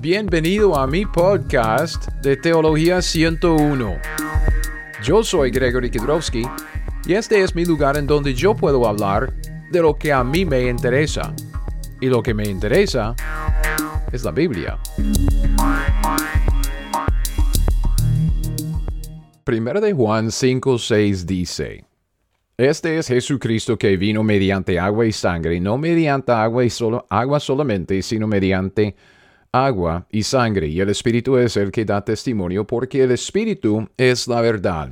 Bienvenido a mi podcast de Teología 101. Yo soy Gregory Kidrowski y este es mi lugar en donde yo puedo hablar de lo que a mí me interesa. Y lo que me interesa es la Biblia. Primera de Juan 5:6 dice: Este es Jesucristo que vino mediante agua y sangre, no mediante agua y solo agua solamente, sino mediante agua y sangre, y el Espíritu es el que da testimonio, porque el Espíritu es la verdad.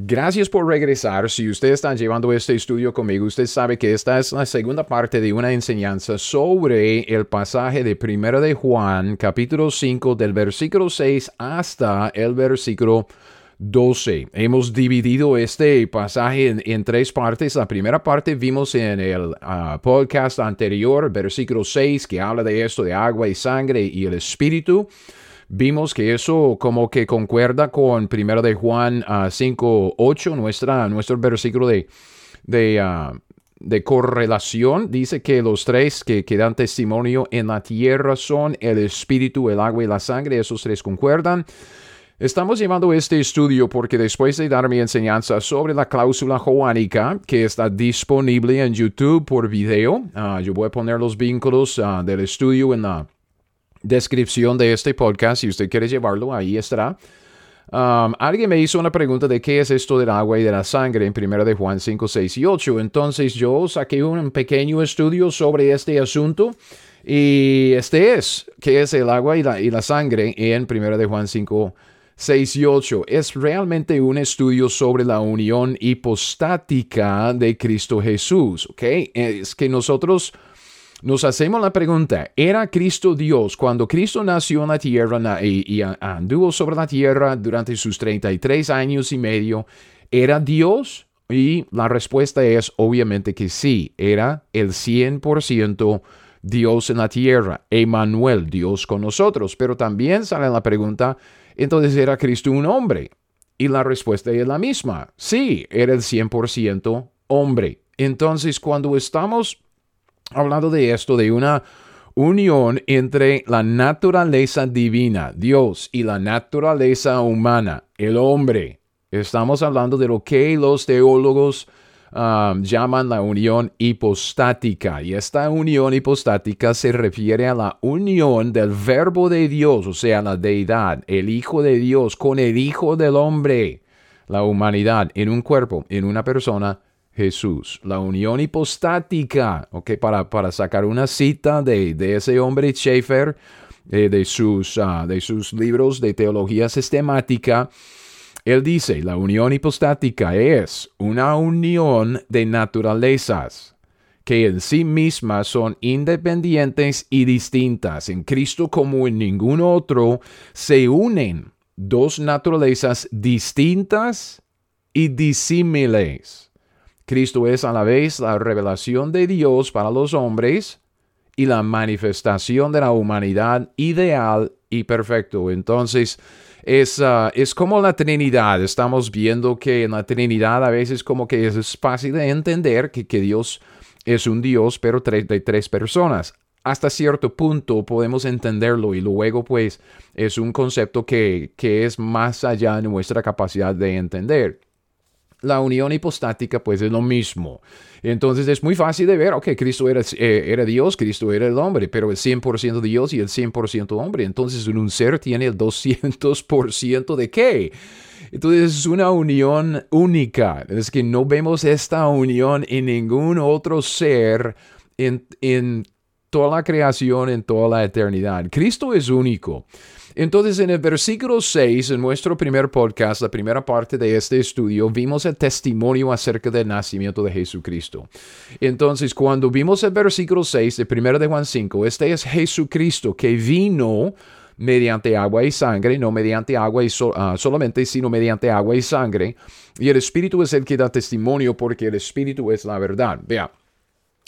Gracias por regresar. Si usted está llevando este estudio conmigo, usted sabe que esta es la segunda parte de una enseñanza sobre el pasaje de Primera de Juan, capítulo 5, del versículo 6 hasta el versículo 12. Hemos dividido este pasaje en, tres partes. La primera parte vimos en el ah, podcast anterior, versículo 6, que habla de esto, de agua y sangre y el espíritu. Vimos que eso como que concuerda con 1 de Juan 5, ah, 8, nuestra, nuestro versículo de, de, ah, de correlación. Dice que los tres que, que dan testimonio en la tierra son el espíritu, el agua y la sangre. Esos tres concuerdan. Estamos llevando este estudio porque después de dar mi enseñanza sobre la cláusula joánica, que está disponible en YouTube por video, ah, yo voy a poner los vínculos ah, del estudio en la descripción de este podcast. Si usted quiere llevarlo, ahí estará. Um, alguien me hizo una pregunta de qué es esto del agua y de la sangre en 1 de Juan 5, 6 y 8. Entonces yo saqué un pequeño estudio sobre este asunto. Y este es, qué es el agua y la, y la sangre en 1 de Juan 5, 6 y 8 es realmente un estudio sobre la unión hipostática de Cristo Jesús, ¿ok? Es que nosotros nos hacemos la pregunta, ¿era Cristo Dios cuando Cristo nació en la tierra y, anduvo sobre la tierra durante sus 33 años y medio? ¿Era Dios? Y la respuesta es obviamente que sí, era el 100% Dios en la tierra, Emmanuel, Dios con nosotros. Pero también sale la pregunta, entonces, ¿era Cristo un hombre? Y la respuesta es la misma. Sí, era el 100% hombre. Entonces, cuando estamos hablando de esto, de una unión entre la naturaleza divina, Dios, y la naturaleza humana, el hombre, estamos hablando de lo que los teólogos Llaman la unión hipostática. Y esta unión hipostática se refiere a la unión del verbo de Dios, o sea, la deidad, el Hijo de Dios con el Hijo del hombre, la humanidad en un cuerpo, en una persona. Jesús, la unión hipostática, ok, para, para sacar una cita de, de ese hombre Schaeffer, eh, de, sus, ah, de sus libros de teología sistemática, él dice, la unión hipostática es una unión de naturalezas que en sí mismas son independientes y distintas. En Cristo como en ningún otro se unen dos naturalezas distintas y disímiles. Cristo es a la vez la revelación de Dios para los hombres y la manifestación de la humanidad ideal y perfecto. Entonces, es, ah, es como la Trinidad. Estamos viendo que en la Trinidad a veces como que es fácil de entender que, que Dios es un Dios, pero de tres personas. Hasta cierto punto podemos entenderlo y luego pues es un concepto que, que es más allá de nuestra capacidad de entender la unión hipostática pues es lo mismo. Entonces es muy fácil de ver, ok, Cristo era, eh, era Dios, Cristo era el hombre, pero el 100% Dios y el 100% hombre. Entonces un ser tiene el 200% de qué? Entonces es una unión única. Es que no vemos esta unión en ningún otro ser en, en toda la creación, en toda la eternidad. Cristo es único. Entonces, en el versículo 6, en nuestro primer podcast, la primera parte de este estudio, vimos el testimonio acerca del nacimiento de Jesucristo. Entonces, cuando vimos el versículo 6 de 1 de Juan 5, este es Jesucristo que vino mediante agua y sangre, no mediante agua y ah, solamente, sino mediante agua y sangre. Y el Espíritu es el que da testimonio porque el Espíritu es la verdad. Vea,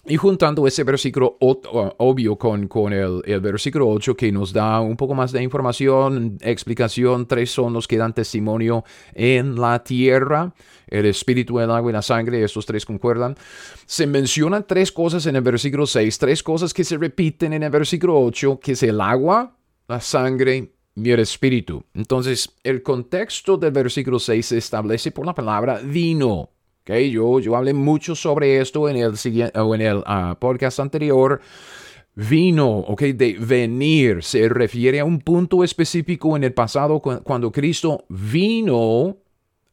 y juntando ese versículo obvio con, con el, versículo 8 que nos da un poco más de información, explicación, tres son los que dan testimonio en la tierra, el espíritu, el agua y la sangre, estos tres concuerdan. Se mencionan tres cosas en el versículo 6, tres cosas que se repiten en el versículo 8, que es el agua, la sangre y el espíritu. Entonces, el contexto del versículo 6 se establece por la palabra vino. Okay, yo, yo hablé mucho sobre esto en el, o en el ah, podcast anterior. Vino, ok, de venir, se refiere a un punto específico en el pasado cuando Cristo vino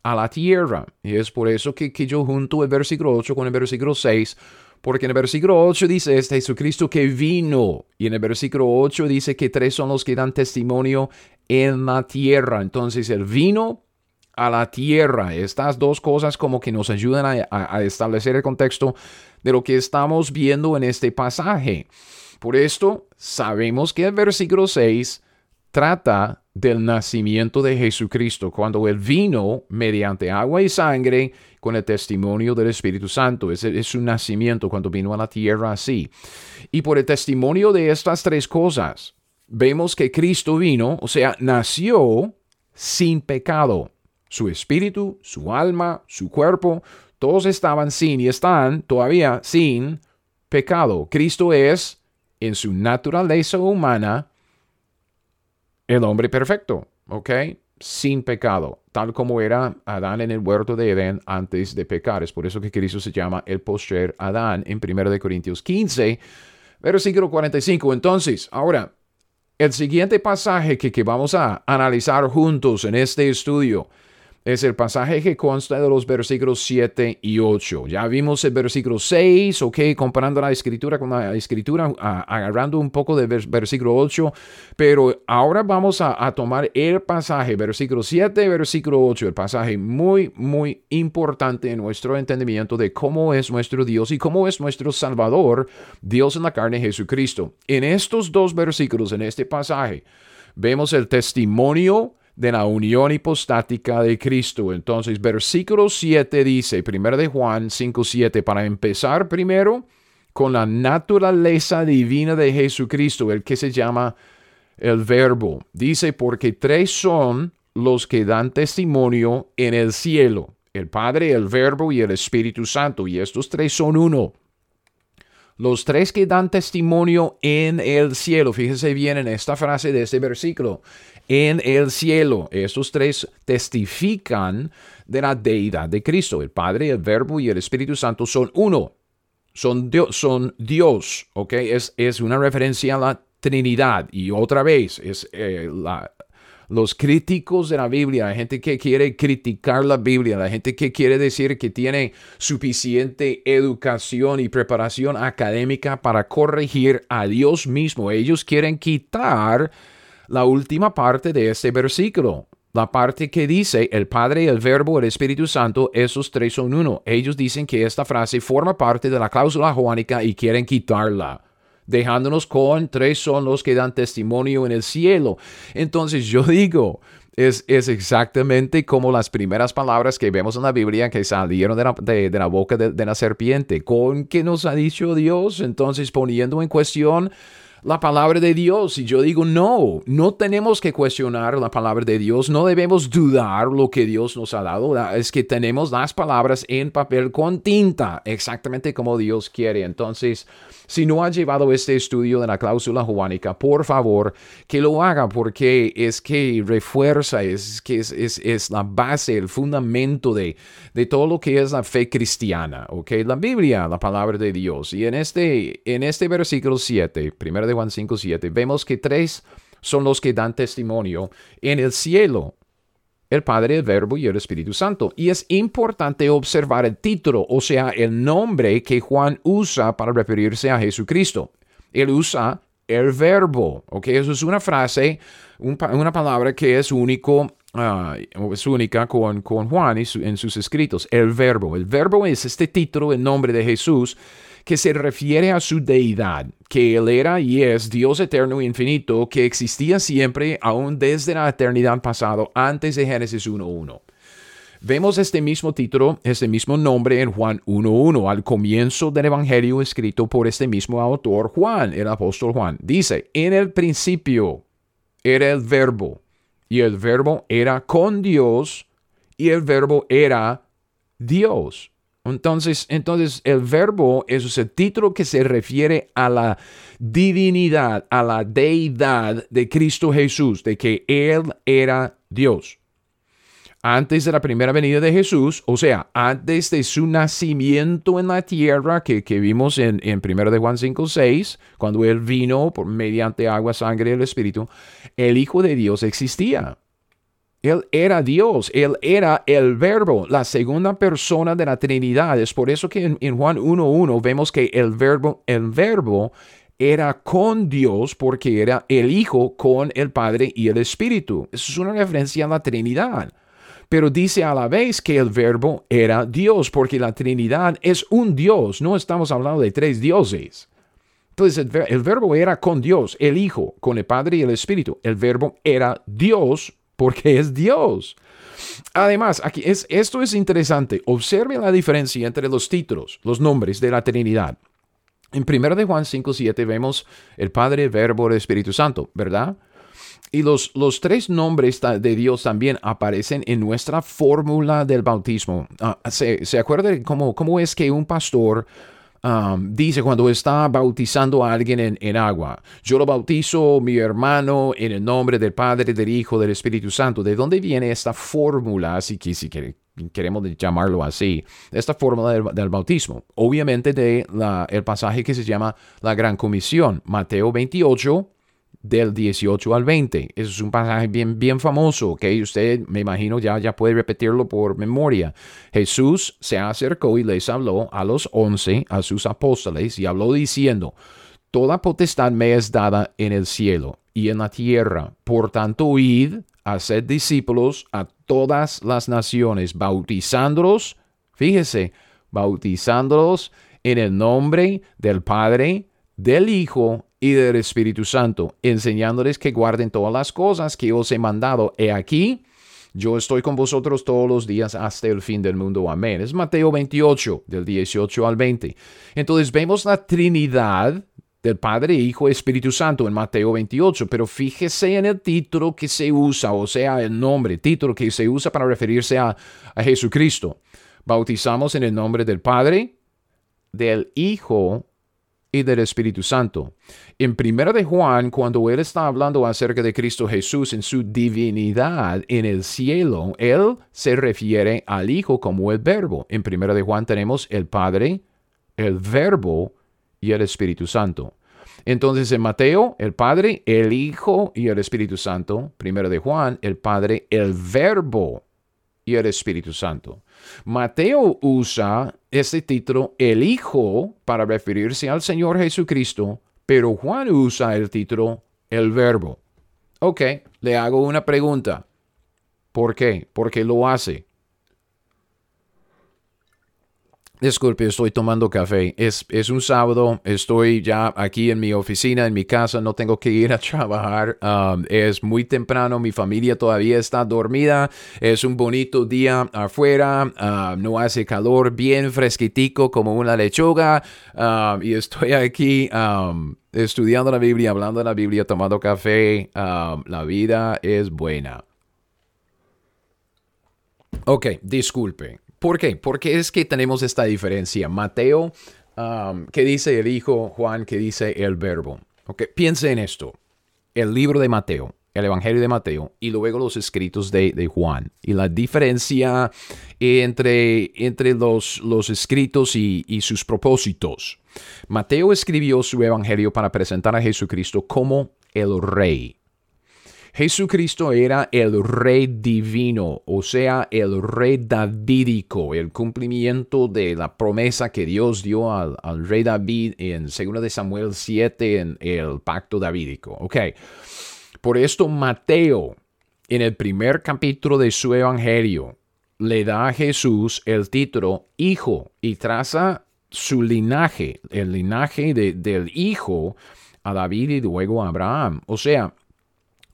a la tierra. Y es por eso que, que yo junto el versículo 8 con el versículo 6 porque en el versículo 8 dice, es Jesucristo que vino. Y en el versículo 8 dice que tres son los que dan testimonio en la tierra. Entonces, el vino a la tierra. Estas dos cosas como que nos ayudan a, establecer el contexto de lo que estamos viendo en este pasaje. Por esto, sabemos que el versículo 6 trata del nacimiento de Jesucristo, cuando Él vino mediante agua y sangre con el testimonio del Espíritu Santo. Es, es su nacimiento cuando vino a la tierra así. Y por el testimonio de estas tres cosas, vemos que Cristo vino, o sea, nació sin pecado. Su espíritu, su alma, su cuerpo, todos estaban sin y están todavía sin pecado. Cristo es, en su naturaleza humana, el hombre perfecto, ¿ok? Sin pecado, tal como era Adán en el huerto de Edén antes de pecar. Es por eso que Cristo se llama el postrer Adán en 1 Corintios 15, versículo 45. Entonces, ahora, el siguiente pasaje que, que vamos a analizar juntos en este estudio es el pasaje que consta de los versículos 7 y 8. Ya vimos el versículo 6, ok, comparando la escritura con la escritura, agarrando un poco del versículo 8, pero ahora vamos a, a, tomar el pasaje, versículo 7, versículo 8, el pasaje muy, muy importante en nuestro entendimiento de cómo es nuestro Dios y cómo es nuestro Salvador, Dios en la carne, Jesucristo. En estos dos versículos, en este pasaje, vemos el testimonio de la unión hipostática de Cristo. Entonces, versículo 7 dice, 1 de Juan 5, 7, para empezar primero con la naturaleza divina de Jesucristo, el que se llama el verbo. Dice, porque tres son los que dan testimonio en el cielo, el Padre, el Verbo y el Espíritu Santo, y estos tres son uno. Los tres que dan testimonio en el cielo, fíjese bien en esta frase de este versículo, en el cielo. Estos tres testifican de la deidad de Cristo. El Padre, el Verbo y el Espíritu Santo son uno. Son Dios, son Dios. Es, es una referencia a la Trinidad. Y otra vez, es eh, la, los críticos de la Biblia, la gente que quiere criticar la Biblia, la gente que quiere decir que tiene suficiente educación y preparación académica para corregir a Dios mismo. Ellos quieren quitar la última parte de este versículo. La parte que dice el Padre, el Verbo, el Espíritu Santo, esos tres son uno. Ellos dicen que esta frase forma parte de la cláusula joánica y quieren quitarla dejándonos con tres son los que dan testimonio en el cielo. Entonces yo digo, es, es, exactamente como las primeras palabras que vemos en la Biblia que salieron de la, boca de, de, la serpiente. ¿Con qué nos ha dicho Dios? Entonces poniendo en cuestión la palabra de Dios. Y yo digo, no, no tenemos que cuestionar la palabra de Dios, no debemos dudar lo que Dios nos ha dado. Es que tenemos las palabras en papel con tinta, exactamente como Dios quiere. Entonces, si no ha llevado este estudio de la cláusula juánica, por favor, que lo haga porque es que refuerza, es que es, es, es la base, el fundamento de, de todo lo que es la fe cristiana, ¿ok? La Biblia, la palabra de Dios. Y en este, en este versículo 7, primero de Juan 5, 7, vemos que tres son los que dan testimonio en el cielo. El Padre, el Verbo y el Espíritu Santo. Y es importante observar el título, o sea, el nombre que Juan usa para referirse a Jesucristo. Él usa el verbo, ¿ok? Eso es una frase, una palabra que es único, uh, es única con, con Juan en sus escritos, el verbo. El verbo es este título, el nombre de Jesús, que se refiere a su deidad, que Él era y es Dios eterno e infinito, que existía siempre, aún desde la eternidad pasado, antes de Génesis 1.1. Vemos este mismo título, este mismo nombre en Juan 1.1, al comienzo del Evangelio escrito por este mismo autor, Juan, el apóstol Juan. Dice, en el principio era el verbo, y el verbo era con Dios, y el verbo era Dios. Entonces, entonces el verbo es el título que se refiere a la divinidad, a la deidad de Cristo Jesús, de que Él era Dios. Antes de la primera venida de Jesús, o sea, antes de su nacimiento en la tierra que, vimos en, en 1 de Juan 5, 6, cuando Él vino por, mediante agua, sangre y el Espíritu, el Hijo de Dios existía. Él era Dios, Él era el verbo, la segunda persona de la Trinidad. Es por eso que en, Juan 1.1 vemos que el verbo, el verbo era con Dios porque era el Hijo con el Padre y el Espíritu. Eso es una referencia a la Trinidad. Pero dice a la vez que el verbo era Dios porque la Trinidad es un Dios. No estamos hablando de tres dioses. Entonces el verbo era con Dios, el Hijo, con el Padre y el Espíritu. El verbo era Dios porque es Dios. Además, aquí es, esto es interesante. Observe la diferencia entre los títulos, los nombres de la Trinidad. En 1 de Juan 5, 7 vemos el Padre, Verbo, el Espíritu Santo, ¿verdad? Y los, los tres nombres de Dios también aparecen en nuestra fórmula del bautismo. Ah, ¿se, ¿Se acuerda cómo, cómo es que un pastor Um, dice cuando está bautizando a alguien en, agua, yo lo bautizo mi hermano en el nombre del Padre, del Hijo, del Espíritu Santo. ¿De dónde viene esta fórmula, si, si queremos llamarlo así, esta fórmula del, bautismo? Obviamente de el pasaje que se llama la Gran Comisión, Mateo 28, del 18 al 20. Eso es un pasaje bien, bien famoso, ¿ok? Usted, me imagino, ya, ya puede repetirlo por memoria. Jesús se acercó y les habló a los once, a sus apóstoles, y habló diciendo, Toda potestad me es dada en el cielo y en la tierra. Por tanto, id, haced discípulos a todas las naciones, bautizándolos, fíjese, bautizándolos en el nombre del Padre, del Hijo y del Espíritu Santo, enseñándoles que guarden todas las cosas que os he mandado. He aquí, yo estoy con vosotros todos los días hasta el fin del mundo. Amén. Es Mateo 28, del 18 al 20. Entonces vemos la Trinidad del Padre, Hijo Espíritu Santo en Mateo 28, pero fíjese en el título que se usa, o sea, el nombre, título que se usa para referirse a, a Jesucristo. Bautizamos en el nombre del Padre, del Hijo y del Espíritu Santo. En Primera de Juan, cuando él está hablando acerca de Cristo Jesús en su divinidad en el cielo, él se refiere al Hijo como el Verbo. En Primera de Juan tenemos el Padre, el Verbo y el Espíritu Santo. Entonces en Mateo, el Padre, el Hijo y el Espíritu Santo. Primera de Juan, el Padre, el Verbo y el Espíritu Santo. Mateo usa este título, el Hijo, para referirse al Señor Jesucristo, pero Juan usa el título, el Verbo. Ok, le hago una pregunta. ¿Por qué? ¿Por qué lo hace? Disculpe, estoy tomando café. Es, es, un sábado, estoy ya aquí en mi oficina, en mi casa, no tengo que ir a trabajar. Um, es muy temprano, mi familia todavía está dormida. Es un bonito día afuera, um, no hace calor, bien fresquitico como una lechuga. Um, y estoy aquí estudiando la Biblia, hablando de la Biblia, tomando café. la vida es buena. Ok, disculpe. ¿Por qué? Porque es que tenemos esta diferencia. Mateo, um, que dice el Hijo, Juan, que dice el Verbo. Okay. Piense en esto. El libro de Mateo, el Evangelio de Mateo y luego los escritos de, Juan. Y la diferencia entre, entre los, los escritos y sus propósitos. Mateo escribió su Evangelio para presentar a Jesucristo como el Rey. Jesucristo era el rey divino, o sea, el rey davídico, el cumplimiento de la promesa que Dios dio al, rey David en 2 de Samuel 7 en el pacto davídico. Ok. Por esto Mateo, en el primer capítulo de su evangelio, le da a Jesús el título Hijo y traza su linaje, el linaje del Hijo a David y luego a Abraham. O sea,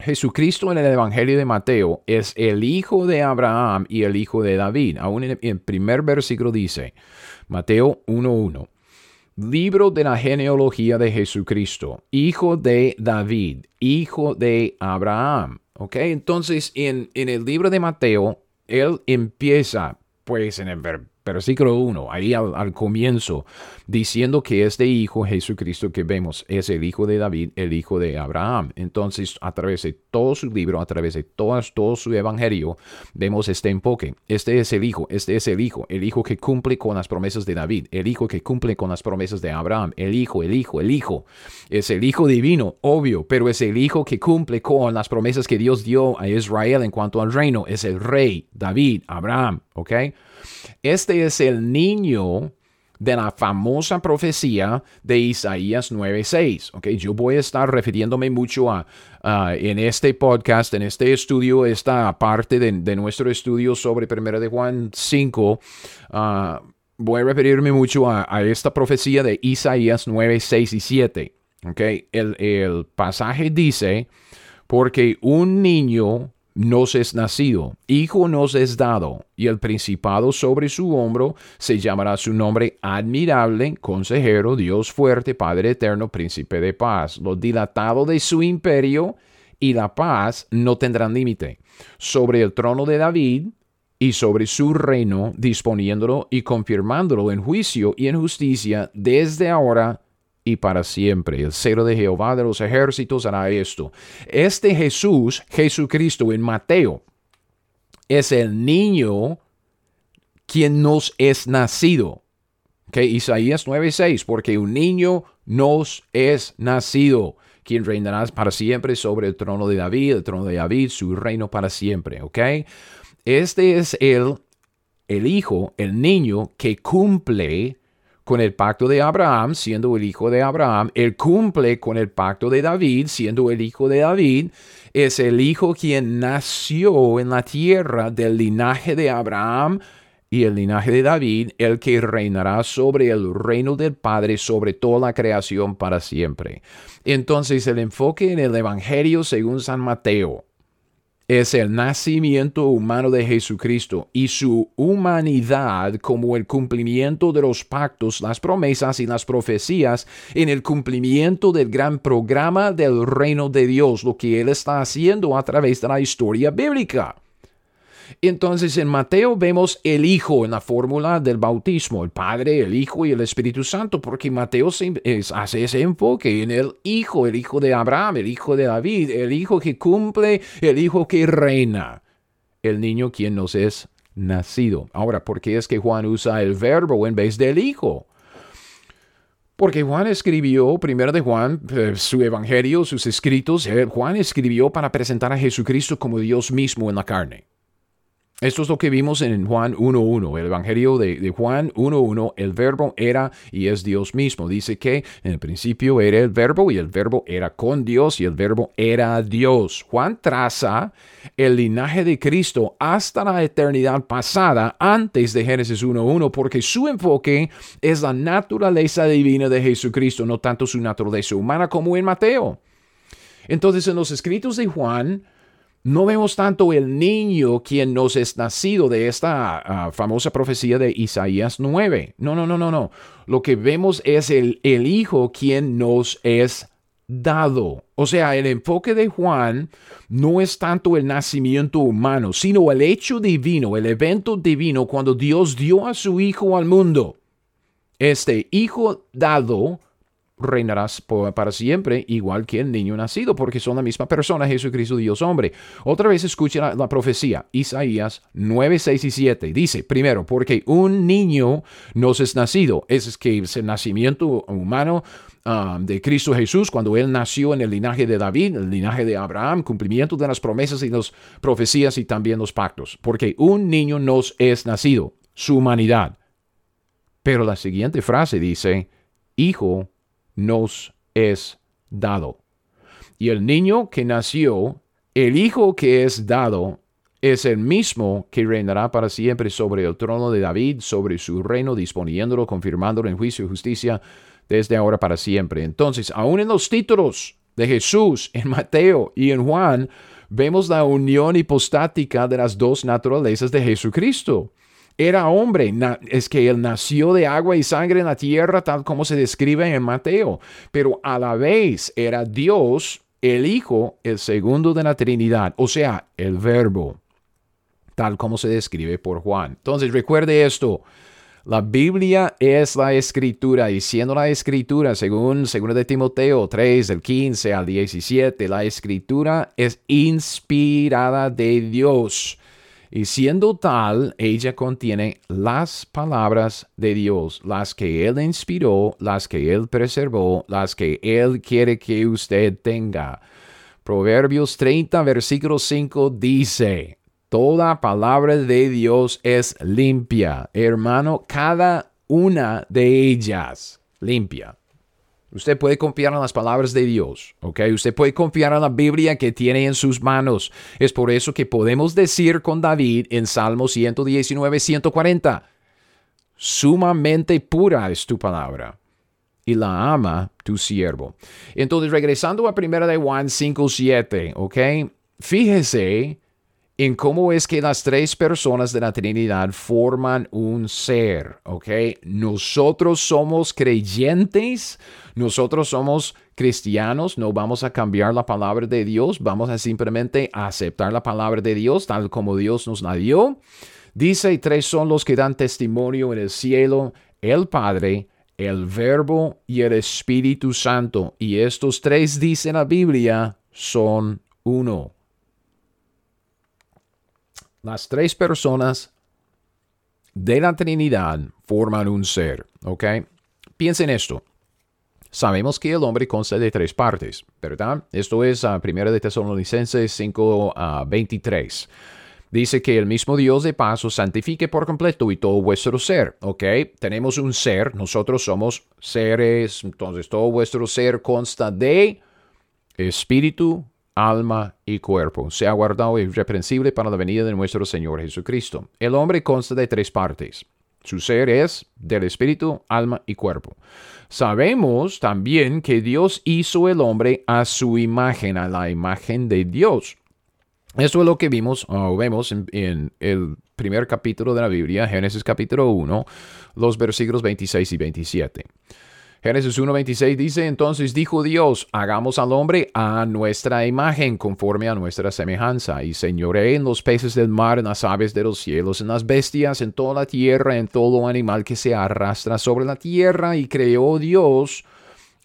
Jesucristo en el Evangelio de Mateo es el hijo de Abraham y el hijo de David. Aún en el primer versículo dice, Mateo 1.1, libro de la genealogía de Jesucristo, hijo de David, hijo de Abraham. ¿Ok? Entonces, en, en el libro de Mateo, él empieza, pues en el versículo 1, ahí al, comienzo, diciendo que este Hijo Jesucristo que vemos es el Hijo de David, el Hijo de Abraham. Entonces, a través de todo su libro, a través de todo, todo su evangelio, vemos este enfoque. Este es el Hijo, este es el Hijo, el Hijo que cumple con las promesas de David, el Hijo que cumple con las promesas de Abraham, el Hijo, el Hijo, el Hijo. Es el Hijo divino, obvio, pero es el Hijo que cumple con las promesas que Dios dio a Israel en cuanto al reino. Es el Rey, David, Abraham, ¿ok? Este es el niño de la famosa profecía de Isaías 9:6. Okay, yo voy a estar refiriéndome mucho a, en este podcast, en este estudio, esta parte de, nuestro estudio sobre 1 de Juan 5. Ah, voy a referirme mucho a, esta profecía de Isaías 9, 6 y 7. Okay, el, el pasaje dice, porque un niño nos es nacido, hijo nos es dado, y el principado sobre su hombro se llamará su nombre admirable, consejero, Dios fuerte, Padre eterno, príncipe de paz. Lo dilatado de su imperio y la paz no tendrán límite. Sobre el trono de David y sobre su reino, disponiéndolo y confirmándolo en juicio y en justicia desde ahora y para siempre. El cero de Jehová de los ejércitos hará esto. Este Jesús, Jesucristo en Mateo, es el niño quien nos es nacido. Que Isaías 9:6, porque un niño nos es nacido, quien reinará para siempre sobre el trono de David, el trono de David, su reino para siempre. ¿Ok? Este es el, el hijo, el niño que cumple con el pacto de Abraham, siendo el hijo de Abraham. Él cumple con el pacto de David, siendo el hijo de David. Es el hijo quien nació en la tierra del linaje de Abraham y el linaje de David, el que reinará sobre el reino del Padre, sobre toda la creación para siempre. Entonces el enfoque en el Evangelio según San Mateo es el nacimiento humano de Jesucristo y su humanidad como el cumplimiento de los pactos, las promesas y las profecías en el cumplimiento del gran programa del reino de Dios, lo que Él está haciendo a través de la historia bíblica. Entonces en Mateo vemos el Hijo en la fórmula del bautismo, el Padre, el Hijo y el Espíritu Santo, porque Mateo hace ese enfoque en el Hijo, el Hijo de Abraham, el Hijo de David, el Hijo que cumple, el Hijo que reina, el niño quien nos es nacido. Ahora, ¿por qué es que Juan usa el verbo en vez del Hijo? Porque Juan escribió, primero de Juan, eh, su evangelio, sus escritos, eh, Juan escribió para presentar a Jesucristo como Dios mismo en la carne. Esto es lo que vimos en Juan 1.1, el Evangelio de, Juan 1.1, el verbo era y es Dios mismo. Dice que en el principio era el verbo y el verbo era con Dios y el verbo era Dios. Juan traza el linaje de Cristo hasta la eternidad pasada antes de Génesis 1.1 porque su enfoque es la naturaleza divina de Jesucristo, no tanto su naturaleza humana como en Mateo. Entonces en los escritos de Juan, no vemos tanto el niño quien nos es nacido de esta ah, famosa profecía de Isaías 9. No, no, no, no, no. Lo que vemos es el, el hijo quien nos es dado. O sea, el enfoque de Juan no es tanto el nacimiento humano, sino el hecho divino, el evento divino cuando Dios dio a su hijo al mundo. Este hijo dado reinarás para siempre, igual que el niño nacido, porque son la misma persona, Jesucristo Dios hombre. Otra vez escucha la, profecía, Isaías 9, 6 y 7. Dice, primero, porque un niño nos es nacido, es que es el nacimiento humano ah, de Cristo Jesús, cuando Él nació en el linaje de David, el linaje de Abraham, cumplimiento de las promesas y las profecías y también los pactos. Porque un niño nos es nacido, su humanidad. Pero la siguiente frase dice, hijo nos es dado. Y el niño que nació, el hijo que es dado, es el mismo que reinará para siempre sobre el trono de David, sobre su reino, disponiéndolo, confirmándolo en juicio y justicia desde ahora para siempre. Entonces, aún en los títulos de Jesús, en Mateo y en Juan, vemos la unión hipostática de las dos naturalezas de Jesucristo era hombre, es que él nació de agua y sangre en la tierra, tal como se describe en Mateo, pero a la vez era Dios, el Hijo, el segundo de la Trinidad, o sea, el Verbo, tal como se describe por Juan. Entonces recuerde esto, La Biblia es la escritura y siendo la escritura, según 2 de Timoteo 3, del 15 al 17, la escritura es inspirada de Dios. Y siendo tal, ella contiene las palabras de Dios, las que Él inspiró, las que Él preservó, las que Él quiere que usted tenga. Proverbios 30, versículo 5 dice, Toda palabra de Dios es limpia. Hermano, cada una de ellas limpia. Usted puede confiar en las palabras de Dios, ¿ok? Usted puede confiar en la Biblia que tiene en sus manos. Es por eso que podemos decir con David en Salmo 119, 140, sumamente pura es tu palabra y la ama tu siervo. Entonces, regresando a 1 de Juan 5, 7, ¿ok? Fíjese en cómo es que las tres personas de la Trinidad forman un ser, ¿ok? Nosotros somos creyentes, nosotros somos cristianos, no vamos a cambiar la palabra de Dios, vamos a simplemente aceptar la palabra de Dios tal como Dios nos la dio. Dice, tres son los que dan testimonio en el cielo, el Padre, el Verbo y el Espíritu Santo. Y estos tres, dice la Biblia, son uno. Las tres personas de la Trinidad forman un ser, ¿ok? Piensen esto. Sabemos que el hombre consta de tres partes, ¿verdad? Esto es a 1 de Tesalonicenses 5 a 23. Dice que el mismo Dios de paso santifique por completo y todo vuestro ser, ¿ok? Tenemos un ser, nosotros somos seres, entonces todo vuestro ser consta de espíritu, alma y cuerpo. Se ha guardado irreprensible para la venida de nuestro Señor Jesucristo. El hombre consta de tres partes. Su ser es del espíritu, alma y cuerpo. Sabemos también que Dios hizo el hombre a su imagen, a la imagen de Dios. Esto es lo que vimos o vemos en, en, el primer capítulo de la Biblia, Génesis capítulo 1, los versículos 26 y 27. Génesis 1.26 dice, entonces dijo Dios, hagamos al hombre a nuestra imagen, conforme a nuestra semejanza, y señoré en los peces del mar, en las aves de los cielos, en las bestias, en toda la tierra, en todo animal que se arrastra sobre la tierra, y creó Dios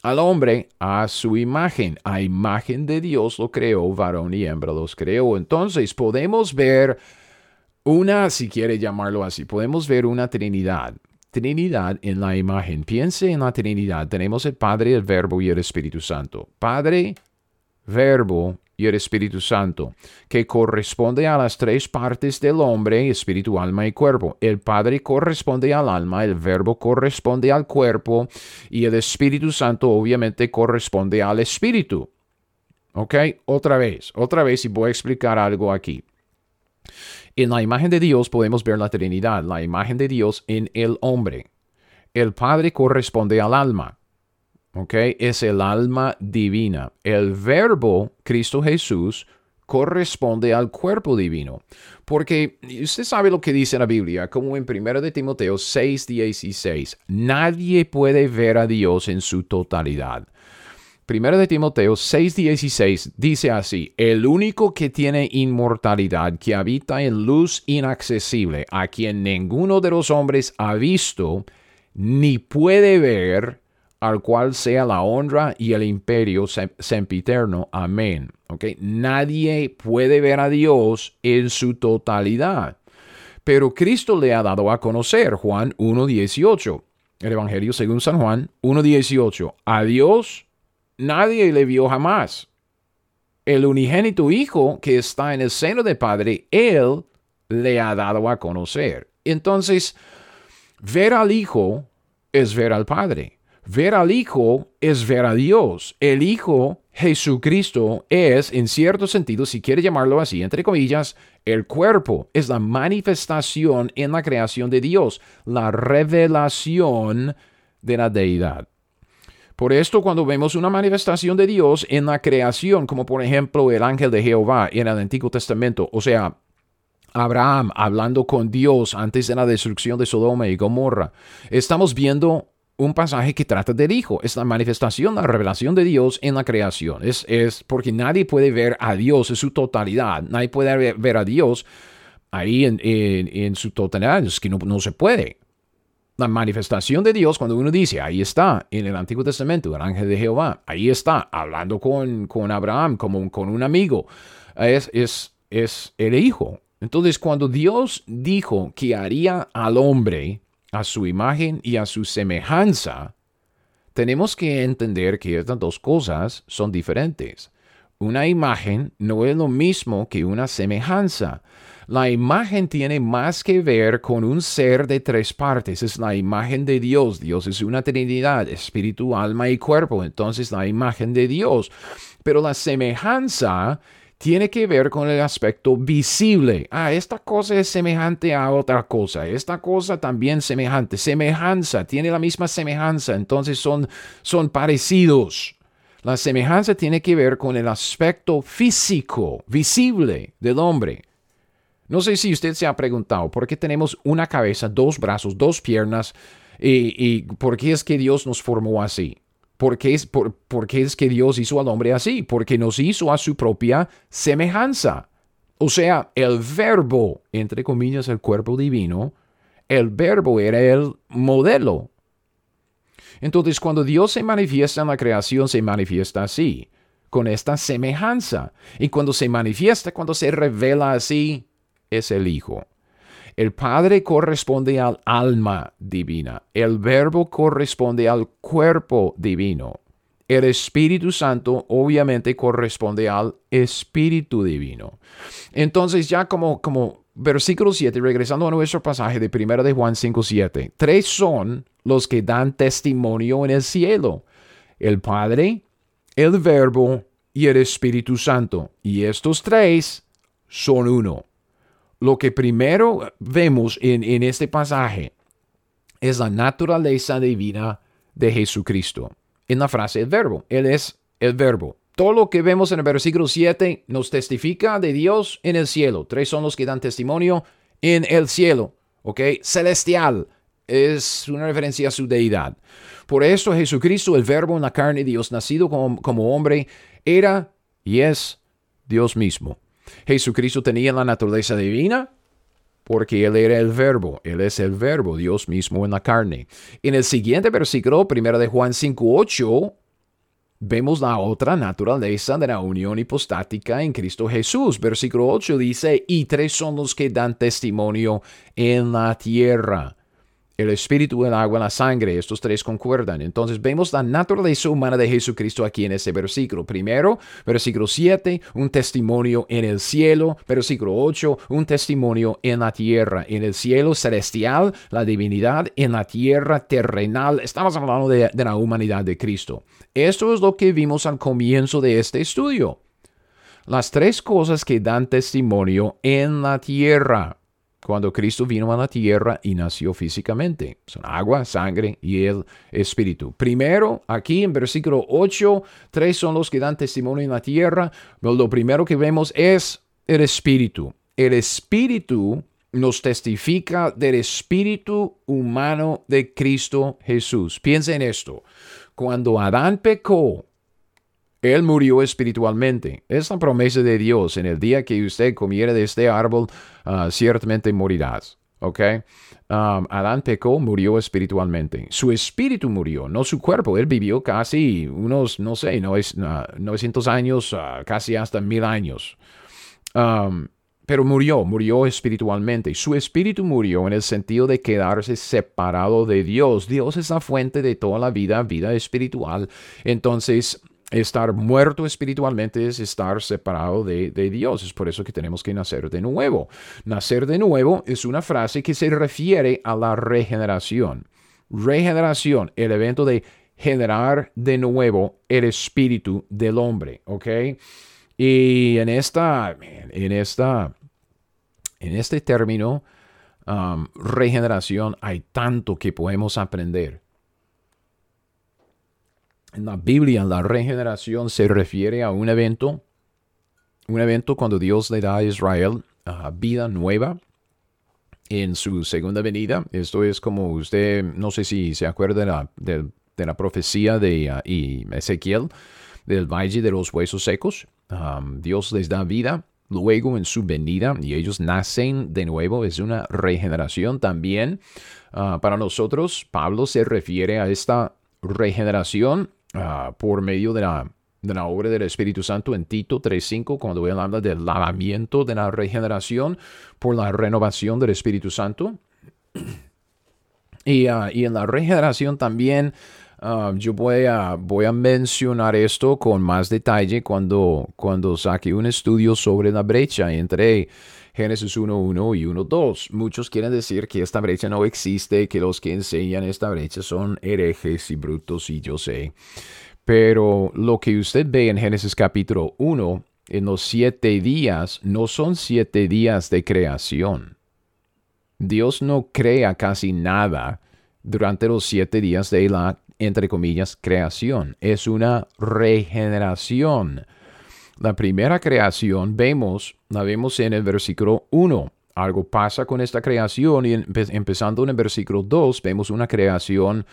al hombre a su imagen. A imagen de Dios lo creó, varón y hembra los creó. Entonces podemos ver una, si quiere llamarlo así, podemos ver una Trinidad Trinidad en la imagen. Piense en la Trinidad. Tenemos el Padre, el Verbo y el Espíritu Santo. Padre, Verbo y el Espíritu Santo, que corresponde a las tres partes del hombre, espíritu, alma y cuerpo. El Padre corresponde al alma, el Verbo corresponde al cuerpo y el Espíritu Santo obviamente corresponde al Espíritu. ¿Ok? Otra vez, otra vez y voy a explicar algo aquí. En la imagen de Dios podemos ver la Trinidad, la imagen de Dios en el hombre. El Padre corresponde al alma. ¿Ok? Es el alma divina. El verbo, Cristo Jesús, corresponde al cuerpo divino. Porque usted sabe lo que dice la Biblia, como en 1 de Timoteo 6, 16. Nadie puede ver a Dios en su totalidad. Primero de Timoteo 6:16 dice así, el único que tiene inmortalidad, que habita en luz inaccesible, a quien ninguno de los hombres ha visto, ni puede ver, al cual sea la honra y el imperio sempiterno. Amén. ¿Okay? Nadie puede ver a Dios en su totalidad. Pero Cristo le ha dado a conocer, Juan 1.18, el Evangelio según San Juan 1.18, a Dios nadie le vio jamás. El unigénito Hijo que está en el seno del Padre, Él le ha dado a conocer. Entonces, ver al Hijo es ver al Padre. Ver al Hijo es ver a Dios. El Hijo, Jesucristo, es, en cierto sentido, si quiere llamarlo así, entre comillas, el cuerpo. Es la manifestación en la creación de Dios, la revelación de la deidad. Por esto, cuando vemos una manifestación de Dios en la creación, como por ejemplo el ángel de Jehová en el Antiguo Testamento, o sea, Abraham hablando con Dios antes de la destrucción de Sodoma y Gomorra, estamos viendo un pasaje que trata del Hijo. Es la manifestación, la revelación de Dios en la creación. Es, es porque nadie puede ver a Dios en su totalidad. Nadie puede ver a Dios ahí en, su totalidad. Es que no, no se puede. La manifestación de Dios, cuando uno dice, ahí está, en el Antiguo Testamento, el ángel de Jehová, ahí está, hablando con, con Abraham como con un amigo, es, es, es el Hijo. Entonces, cuando Dios dijo que haría al hombre a su imagen y a su semejanza, tenemos que entender que estas dos cosas son diferentes. Una imagen no es lo mismo que una semejanza. La imagen tiene más que ver con un ser de tres partes. Es la imagen de Dios. Dios es una trinidad, espíritu, alma y cuerpo. Entonces la imagen de Dios. Pero la semejanza tiene que ver con el aspecto visible. Ah, esta cosa es semejante a otra cosa. Esta cosa también semejante. Semejanza, tiene la misma semejanza. Entonces son, son parecidos. La semejanza tiene que ver con el aspecto físico, visible del hombre. No sé si usted se ha preguntado por qué tenemos una cabeza, dos brazos, dos piernas y, por qué es que Dios nos formó así. ¿Por qué, es, por, es que Dios hizo al hombre así? Porque nos hizo a su propia semejanza. O sea, el verbo, entre comillas, el cuerpo divino, el verbo era el modelo. Entonces, cuando Dios se manifiesta en la creación, se manifiesta así, con esta semejanza. Y cuando se manifiesta, cuando se revela así, es el Hijo. El Padre corresponde al alma divina. El Verbo corresponde al cuerpo divino. El Espíritu Santo obviamente corresponde al Espíritu Divino. Entonces ya como, como versículo 7, regresando a nuestro pasaje de 1 de Juan 5, 7, tres son los que dan testimonio en el cielo. El Padre, el Verbo y el Espíritu Santo. Y estos tres son uno lo que primero vemos en, este pasaje es la naturaleza divina de Jesucristo. En la frase el verbo, Él es el verbo. Todo lo que vemos en el versículo 7 nos testifica de Dios en el cielo. Tres son los que dan testimonio en el cielo. ¿Ok? Celestial es una referencia a su deidad. Por eso Jesucristo, el verbo en la carne, Dios nacido como, como hombre, era y es Dios mismo. Jesucristo tenía la naturaleza divina porque Él era el verbo, Él es el verbo, Dios mismo en la carne. En el siguiente versículo, 1 de Juan 5.8, vemos la otra naturaleza de la unión hipostática en Cristo Jesús. Versículo 8 dice, y tres son los que dan testimonio en la tierra el espíritu, el agua, la sangre, estos tres concuerdan. Entonces vemos la naturaleza humana de Jesucristo aquí en ese versículo. Primero, versículo 7, un testimonio en el cielo. Versículo 8, un testimonio en la tierra. En el cielo celestial, la divinidad, en la tierra terrenal. Estamos hablando de, de la humanidad de Cristo. Esto es lo que vimos al comienzo de este estudio. Las tres cosas que dan testimonio en la tierra cuando Cristo vino a la tierra y nació físicamente. Son agua, sangre y el espíritu. Primero, aquí en versículo 8, tres son los que dan testimonio en la tierra. Lo primero que vemos es el espíritu. El espíritu nos testifica del espíritu humano de Cristo Jesús. Piensa en esto. Cuando Adán pecó, él murió espiritualmente. Es la promesa de Dios. En el día que usted comiera de este árbol, ah, ciertamente morirás. ¿Ok? Um, Adán pecó, murió espiritualmente. Su espíritu murió, no su cuerpo. Él vivió casi unos, no sé, no es, 900 años, ah, casi hasta mil años. Um, pero murió, murió espiritualmente. Su espíritu murió en el sentido de quedarse separado de Dios. Dios es la fuente de toda la vida, vida espiritual. Entonces, Estar muerto espiritualmente es estar separado de, Dios. Es por eso que tenemos que nacer de nuevo. Nacer de nuevo es una frase que se refiere a la regeneración. Regeneración, el evento de generar de nuevo el espíritu del hombre. ¿Ok? Y en esta, en esta, en este término, um, regeneración, hay tanto que podemos aprender. En la Biblia, la regeneración se refiere a un evento, un evento cuando Dios le da a Israel uh, vida nueva en su segunda venida. Esto es como usted, no sé si se acuerda de la, profecía de uh, Ezequiel, del valle de los huesos secos. Um, Dios les da vida luego en su venida y ellos nacen de nuevo. Es una regeneración también. Ah, para nosotros, Pablo se refiere a esta regeneración ah, por medio de la, de la obra del Espíritu Santo en Tito 3.5, cuando él habla del lavamiento de la regeneración por la renovación del Espíritu Santo. Y, ah, y en la regeneración también Ah, yo voy a, voy a mencionar esto con más detalle cuando, cuando saque un estudio sobre la brecha entre Génesis 1.1 y 1.2. Muchos quieren decir que esta brecha no existe, que los que enseñan esta brecha son herejes y brutos, y yo sé. Pero lo que usted ve en Génesis capítulo 1, en los siete días, no son siete días de creación. Dios no crea casi nada durante los siete días de la entre comillas, creación, es una regeneración. La primera creación vemos, la vemos en el versículo 1. Algo pasa con esta creación y empezando en el versículo 2 vemos una creación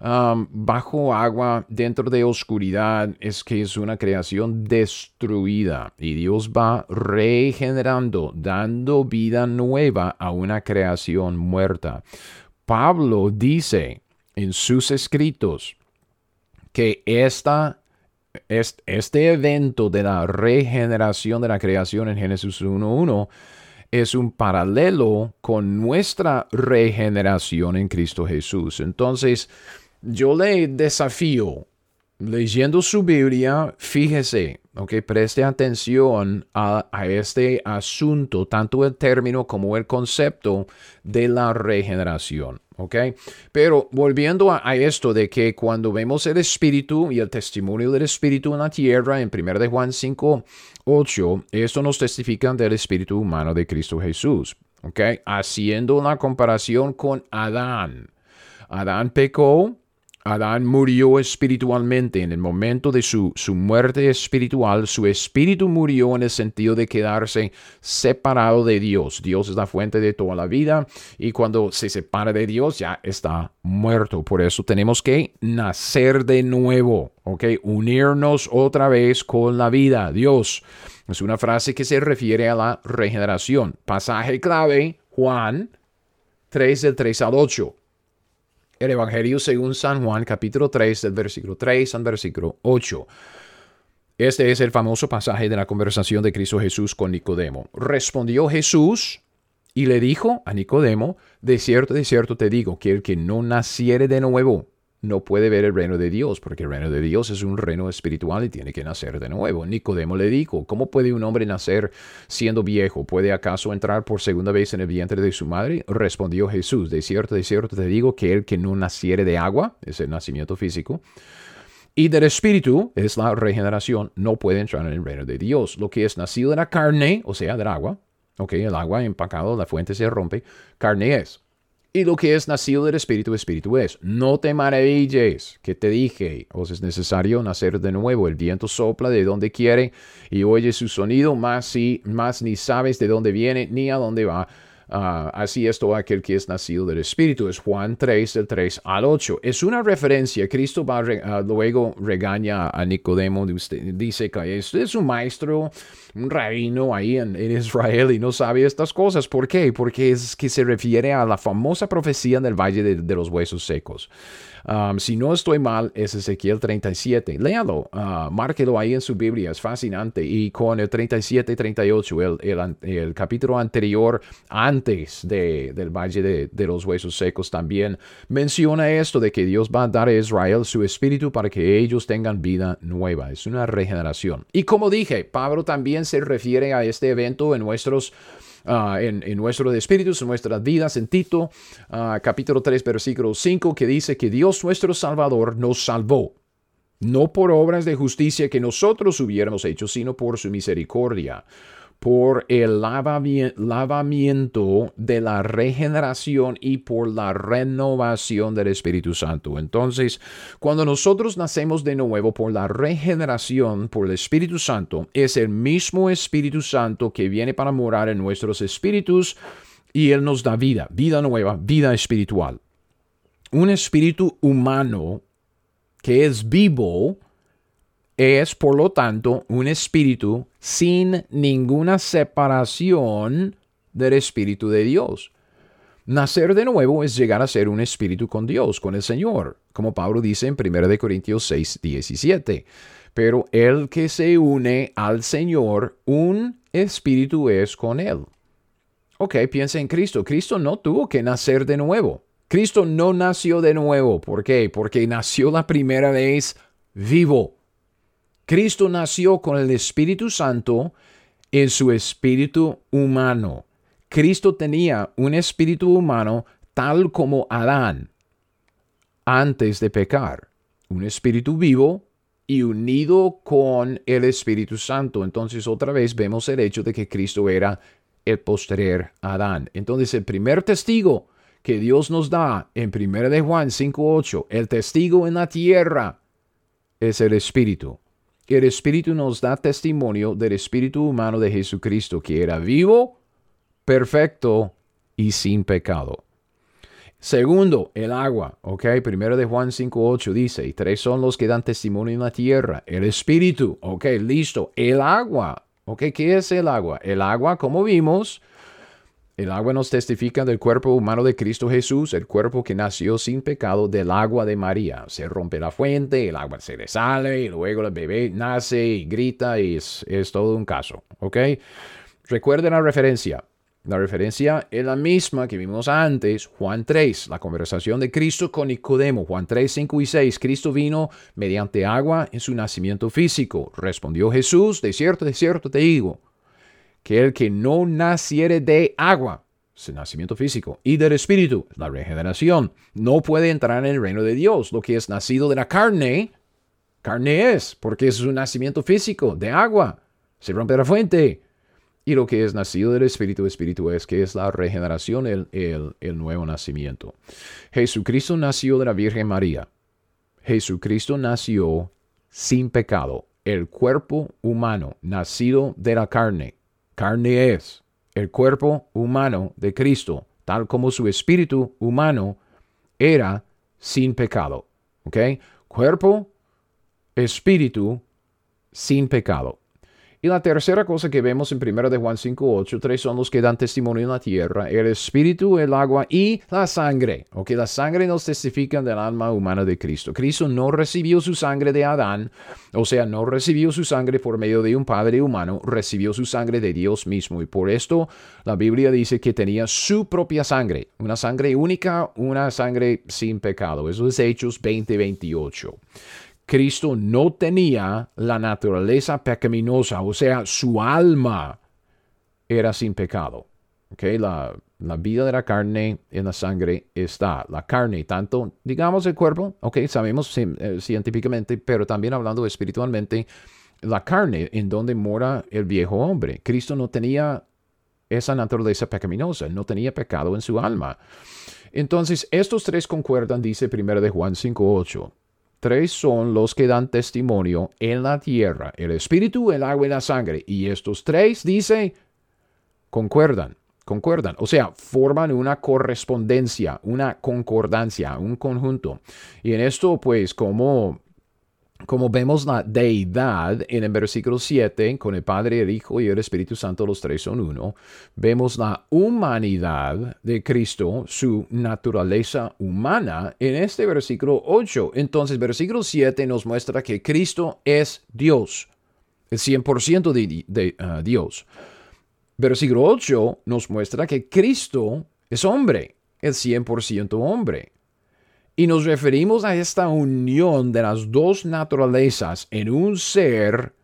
um, bajo agua, dentro de oscuridad, es que es una creación destruida y Dios va regenerando, dando vida nueva a una creación muerta. Pablo dice en sus escritos que esta, este evento de la regeneración de la creación en Génesis 1.1 es un paralelo con nuestra regeneración en Cristo Jesús. Entonces, yo le desafío, leyendo su Biblia, fíjese, ok, preste atención a, a este asunto, tanto el término como el concepto de la regeneración. ¿Ok? Pero volviendo a, esto de que cuando vemos el Espíritu y el testimonio del Espíritu en la tierra, en 1 de Juan 5, 8, esto nos testifica del Espíritu humano de Cristo Jesús, ¿ok? Haciendo una comparación con Adán. Adán pecó, Adán murió espiritualmente en el momento de su, su, muerte espiritual. Su espíritu murió en el sentido de quedarse separado de Dios. Dios es la fuente de toda la vida y cuando se separa de Dios ya está muerto. Por eso tenemos que nacer de nuevo, ¿ok? Unirnos otra vez con la vida. Dios. Es una frase que se refiere a la regeneración. Pasaje clave, Juan 3 del 3 al 8 el Evangelio según San Juan, capítulo 3, del versículo 3 al versículo 8. Este es el famoso pasaje de la conversación de Cristo Jesús con Nicodemo. Respondió Jesús y le dijo a Nicodemo, de cierto, de cierto te digo, que el que no naciere de nuevo no puede ver el reino de Dios, porque el reino de Dios es un reino espiritual y tiene que nacer de nuevo. Nicodemo le dijo, ¿cómo puede un hombre nacer siendo viejo? ¿Puede acaso entrar por segunda vez en el vientre de su madre? Respondió Jesús, de cierto, de cierto te digo que el que no naciere de agua, es el nacimiento físico, y del espíritu, es la regeneración, no puede entrar en el reino de Dios. Lo que es nacido de la carne, o sea, del agua, ok, el agua empacado, la fuente se rompe, carne es y lo que es nacido del Espíritu, Espíritu es. No te maravilles que te dije, os es necesario nacer de nuevo. El viento sopla de donde quiere y oye su sonido, más, si, más ni sabes de dónde viene ni a dónde va Ah, así es todo aquel que es nacido del Espíritu. Es Juan 3, del 3 al 8. Es una referencia. Cristo va, uh, luego regaña a Nicodemo. Dice que es un maestro, un rabino ahí en, Israel y no sabe estas cosas. ¿Por qué? Porque es que se refiere a la famosa profecía del Valle de los Huesos Secos. Um, si no estoy mal, es Ezequiel 37. Léalo, uh, márquelo ahí en su Biblia, es fascinante. Y con el 37 y 38, el, el, capítulo anterior, antes de, del Valle de, de, los Huesos Secos, también menciona esto de que Dios va a dar a Israel su espíritu para que ellos tengan vida nueva. Es una regeneración. Y como dije, Pablo también se refiere a este evento en nuestros Ah, en, nuestro espíritu, en nuestras vidas, en Tito, ah, capítulo 3, versículo 5, que dice que Dios nuestro Salvador nos salvó, no por obras de justicia que nosotros hubiéramos hecho, sino por su misericordia por el lavamiento de la regeneración y por la renovación del Espíritu Santo. Entonces, cuando nosotros nacemos de nuevo por la regeneración, por el Espíritu Santo, es el mismo Espíritu Santo que viene para morar en nuestros espíritus y Él nos da vida, vida nueva, vida espiritual. Un espíritu humano que es vivo, es, por lo tanto, un espíritu sin ninguna separación del espíritu de Dios. Nacer de nuevo es llegar a ser un espíritu con Dios, con el Señor, como Pablo dice en 1 Corintios 6, 17. Pero el que se une al Señor, un espíritu es con Él. Ok, piensa en Cristo. Cristo no tuvo que nacer de nuevo. Cristo no nació de nuevo. ¿Por qué? Porque nació la primera vez vivo. Cristo nació con el Espíritu Santo en su espíritu humano. Cristo tenía un espíritu humano tal como Adán antes de pecar. Un espíritu vivo y unido con el Espíritu Santo. Entonces otra vez vemos el hecho de que Cristo era el posterior Adán. Entonces el primer testigo que Dios nos da en 1 de Juan 5.8, el testigo en la tierra, es el Espíritu. El Espíritu nos da testimonio del Espíritu humano de Jesucristo, que era vivo, perfecto y sin pecado. Segundo, el agua, ¿ok? Primero de Juan 5.8 dice, y tres son los que dan testimonio en la tierra, el Espíritu, ¿ok? Listo, el agua, ¿ok? ¿Qué es el agua? El agua, como vimos, el agua nos testifica del cuerpo humano de Cristo Jesús, el cuerpo que nació sin pecado del agua de María. Se rompe la fuente, el agua se le sale, y luego el bebé nace y grita y es, es todo un caso. ¿Ok? Recuerden la referencia. La referencia es la misma que vimos antes, Juan 3, la conversación de Cristo con Nicodemo, Juan 3, 5 y 6. Cristo vino mediante agua en su nacimiento físico. Respondió Jesús, de cierto, de cierto te digo que el que no naciere de agua, es el nacimiento físico, y del espíritu, la regeneración, no puede entrar en el reino de Dios. Lo que es nacido de la carne, carne es, porque es un nacimiento físico, de agua, se rompe la fuente. Y lo que es nacido del Espíritu, Espíritu es, que es la regeneración, el, el, el nuevo nacimiento. Jesucristo nació de la Virgen María. Jesucristo nació sin pecado. El cuerpo humano, nacido de la carne, carne es el cuerpo humano de Cristo, tal como su espíritu humano era sin pecado. ¿Ok? Cuerpo, espíritu, sin pecado. Y la tercera cosa que vemos en 1 de Juan 5.8, tres son los que dan testimonio en la tierra, el espíritu, el agua y la sangre. Ok, la sangre nos testifica del alma humana de Cristo. Cristo no recibió su sangre de Adán, o sea, no recibió su sangre por medio de un padre humano, recibió su sangre de Dios mismo. Y por esto la Biblia dice que tenía su propia sangre, una sangre única, una sangre sin pecado. Eso es Hechos 20.28. Cristo no tenía la naturaleza pecaminosa, o sea, su alma era sin pecado. Okay, la, vida de la carne en la sangre está. La carne, tanto, digamos, el cuerpo, ok, sabemos eh, científicamente, pero también hablando espiritualmente, la carne en donde mora el viejo hombre. Cristo no tenía esa naturaleza pecaminosa, no tenía pecado en su alma. Entonces, estos tres concuerdan, dice 1 de Juan 5.8 tres son los que dan testimonio en la tierra, el espíritu, el agua y la sangre. Y estos tres, dice, concuerdan, concuerdan, o sea, forman una correspondencia, una concordancia, un conjunto. Y en esto, pues, como como vemos la deidad en el versículo 7, con el Padre, el Hijo y el Espíritu Santo, los tres son uno, vemos la humanidad de Cristo, su naturaleza humana, en este versículo 8. Entonces, versículo 7 nos muestra que Cristo es Dios, el 100% de, de uh, Dios. Versículo 8 nos muestra que Cristo es hombre, el 100% hombre. Y nos referimos a esta unión de las dos naturalezas en un ser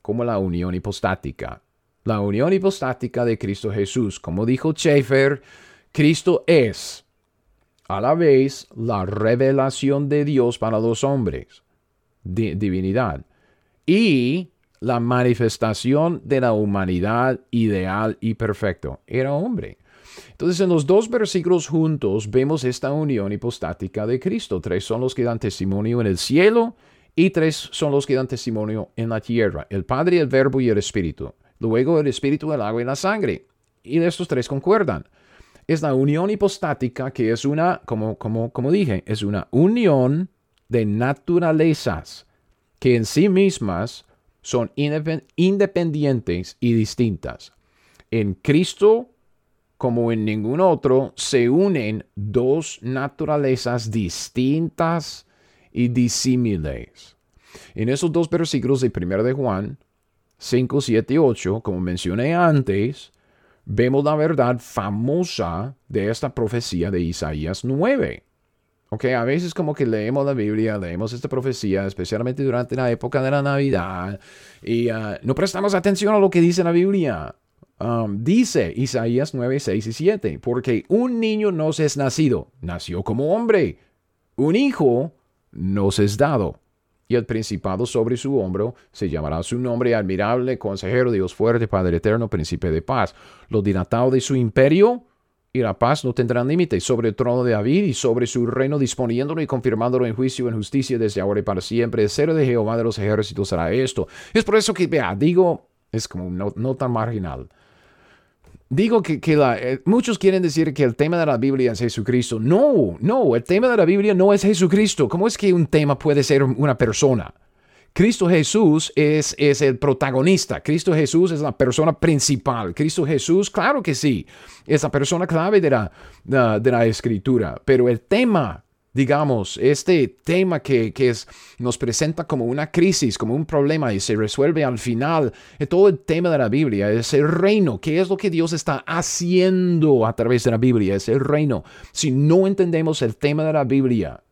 como la unión hipostática. La unión hipostática de Cristo Jesús. Como dijo Schaeffer, Cristo es a la vez la revelación de Dios para los hombres, divinidad, y la manifestación de la humanidad ideal y perfecto. Era hombre. Entonces, en los dos versículos juntos vemos esta unión hipostática de Cristo. Tres son los que dan testimonio en el cielo y tres son los que dan testimonio en la tierra, el Padre, el Verbo y el Espíritu. Luego el Espíritu, el agua y la sangre. Y estos tres concuerdan. Es la unión hipostática que es una, como, como, como dije, es una unión de naturalezas que en sí mismas son independientes y distintas. En Cristo, como en ningún otro, se unen dos naturalezas distintas y disímiles. En esos dos versículos de 1 de Juan 5, 7 y 8, como mencioné antes, vemos la verdad famosa de esta profecía de Isaías 9. Ok, a veces como que leemos la Biblia, leemos esta profecía, especialmente durante la época de la Navidad, y ah, no prestamos atención a lo que dice la Biblia. Dice Isaías 9, 6 y 7, porque un niño nos es nacido, nació como hombre, un hijo nos es dado, y el principado sobre su hombro se llamará su nombre admirable, consejero, Dios fuerte, Padre eterno, príncipe de paz. Lo dilatado de su imperio y la paz no tendrán límite sobre el trono de David y sobre su reino, disponiéndolo y confirmándolo en juicio y en justicia desde ahora y para siempre. El cero de Jehová de los ejércitos será esto. Es por eso que, vea, digo, es como no, no tan marginal. Digo que, que eh, muchos quieren decir que el tema de la Biblia es Jesucristo. No, no, el tema de la Biblia no es Jesucristo. ¿Cómo es que un tema puede ser una persona? Cristo Jesús es, es el protagonista. Cristo Jesús es la persona principal. Cristo Jesús, claro que sí, es la persona clave de la, de, la escritura. Pero el tema digamos, este tema que, que nos presenta como una crisis, como un problema y se resuelve al final, de todo el tema de la Biblia es el reino. ¿Qué es lo que Dios está haciendo a través de la Biblia? Es el reino. Si no entendemos el tema de la Biblia,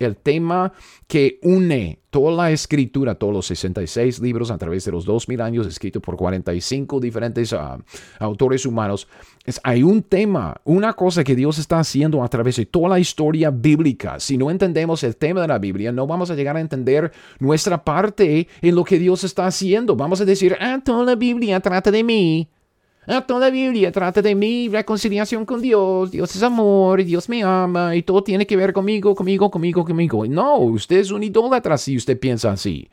el tema que une toda la escritura, todos los 66 libros a través de los 2000 años, escritos por 45 diferentes ah, autores humanos. Es, hay un tema, una cosa que Dios está haciendo a través de toda la historia bíblica. Si no entendemos el tema de la Biblia, no vamos a llegar a entender nuestra parte en lo que Dios está haciendo. Vamos a decir, ah, toda la Biblia trata de mí. Ah, toda Biblia trata de mi reconciliación con Dios. Dios es amor, Dios me ama y todo tiene que ver conmigo, conmigo, conmigo, conmigo. No, usted es un idólatra si usted piensa así.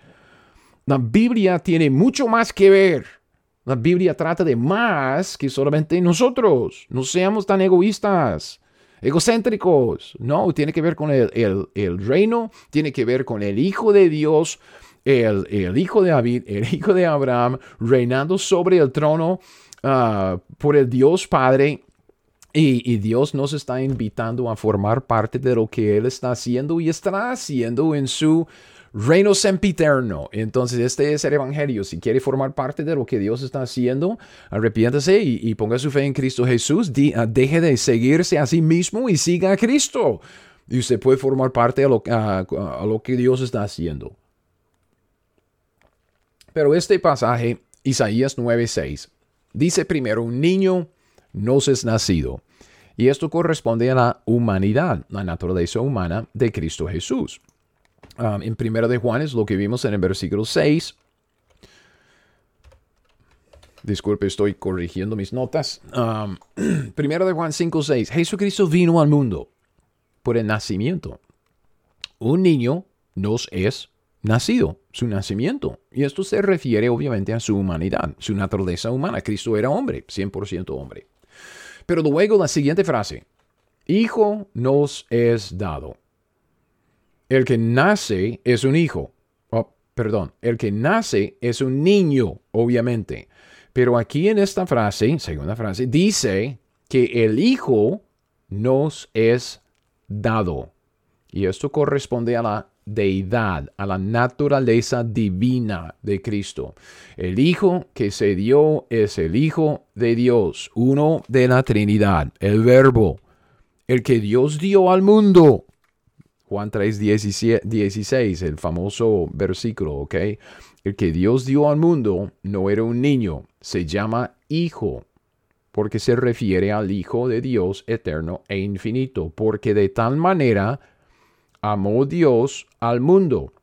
La Biblia tiene mucho más que ver. La Biblia trata de más que solamente nosotros. No seamos tan egoístas, egocéntricos. No, tiene que ver con el, el, reino, tiene que ver con el Hijo de Dios, el, el Hijo de David, el Hijo de Abraham, reinando sobre el trono Ah, por el Dios Padre y, Dios nos está invitando a formar parte de lo que Él está haciendo y estará haciendo en su reino sempiterno. Entonces, este es el Evangelio. Si quiere formar parte de lo que Dios está haciendo, arrepiéntase y, ponga su fe en Cristo Jesús. Ah, deje de seguirse a sí mismo y siga a Cristo. Y usted puede formar parte de lo, a lo que Dios está haciendo. Pero este pasaje, Isaías 9:6, Dice primero, un niño nos es nacido. Y esto corresponde a la humanidad, la naturaleza humana de Cristo Jesús. Um, en primero de Juan es lo que vimos en el versículo 6. Disculpe, estoy corrigiendo mis notas. Um, primero de Juan 5, 6. Jesucristo vino al mundo por el nacimiento. Un niño nos es nacido, su nacimiento. Y esto se refiere obviamente a su humanidad, su naturaleza humana. Cristo era hombre, 100% hombre. Pero luego la siguiente frase, hijo nos es dado. El que nace es un hijo. Oh, perdón, el que nace es un niño, obviamente. Pero aquí en esta frase, segunda frase, dice que el hijo nos es dado. Y esto corresponde a la deidad, a la naturaleza divina de Cristo. El Hijo que se dio es el Hijo de Dios, uno de la Trinidad, el Verbo, el que Dios dio al mundo. Juan 3, 16, el famoso versículo, ¿ok? El que Dios dio al mundo no era un niño, se llama Hijo, porque se refiere al Hijo de Dios eterno e infinito, porque de tal manera amó Dios al mundo,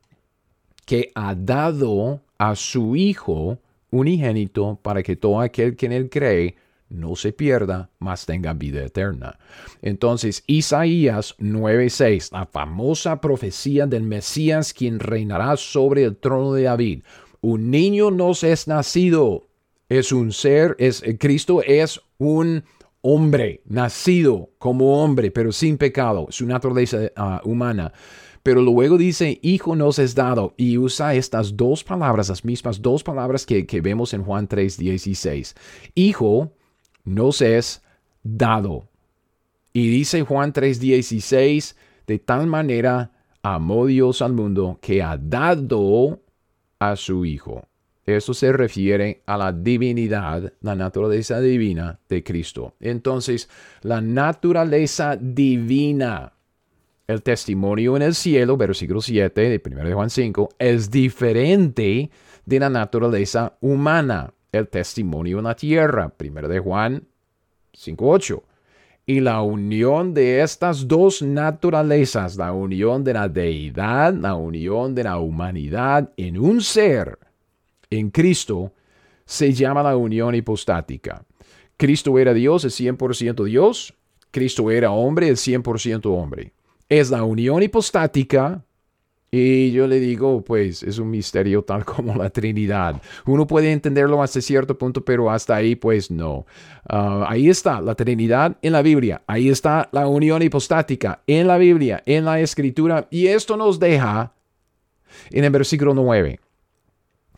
que ha dado a su Hijo unigénito para que todo aquel que en él cree no se pierda, mas tenga vida eterna. Entonces, Isaías 9:6, la famosa profecía del Mesías, quien reinará sobre el trono de David. Un niño nos es nacido, es un ser, es Cristo es un hombre, nacido como hombre, pero sin pecado, su naturaleza ah, humana. Pero luego dice, hijo nos es dado, y usa estas dos palabras, las mismas dos palabras que, que vemos en Juan 3, 16. Hijo nos es dado. Y dice Juan 3, 16, de tal manera amó Dios al mundo que ha dado a su Hijo. Eso se refiere a la divinidad, la naturaleza divina de Cristo. Entonces, la naturaleza divina, el testimonio en el cielo, versículo 7 de 1 de Juan 5, es diferente de la naturaleza humana, el testimonio en la tierra, 1 de Juan 5.8. Y la unión de estas dos naturalezas, la unión de la deidad, la unión de la humanidad en un ser, en Cristo se llama la unión hipostática. Cristo era Dios, es 100% Dios. Cristo era hombre, es 100% hombre. Es la unión hipostática. Y yo le digo, pues es un misterio tal como la Trinidad. Uno puede entenderlo hasta cierto punto, pero hasta ahí, pues no. Ah, ahí está la Trinidad en la Biblia. Ahí está la unión hipostática en la Biblia, en la Escritura. Y esto nos deja en el versículo 9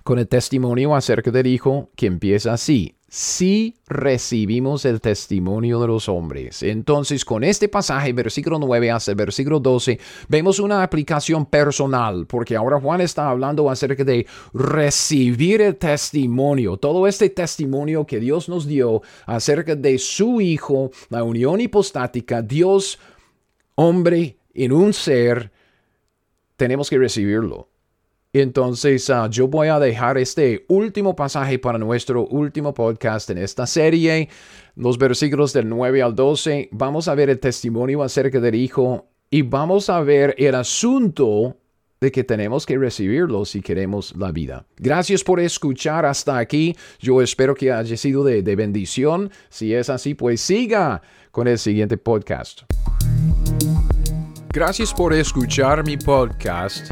con el testimonio acerca del Hijo que empieza así. Si recibimos el testimonio de los hombres. Entonces, con este pasaje, versículo 9 hasta el versículo 12, vemos una aplicación personal, porque ahora Juan está hablando acerca de recibir el testimonio, todo este testimonio que Dios nos dio acerca de su Hijo, la unión hipostática, Dios, hombre en un ser, tenemos que recibirlo. Entonces, ah, yo voy a dejar este último pasaje para nuestro último podcast en esta serie, los versículos del 9 al 12. Vamos a ver el testimonio acerca del Hijo y vamos a ver el asunto de que tenemos que recibirlo si queremos la vida. Gracias por escuchar hasta aquí. Yo espero que haya sido de bendición. Si es así, pues siga con el siguiente podcast. Gracias por escuchar mi podcast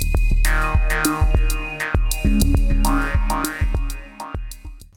Música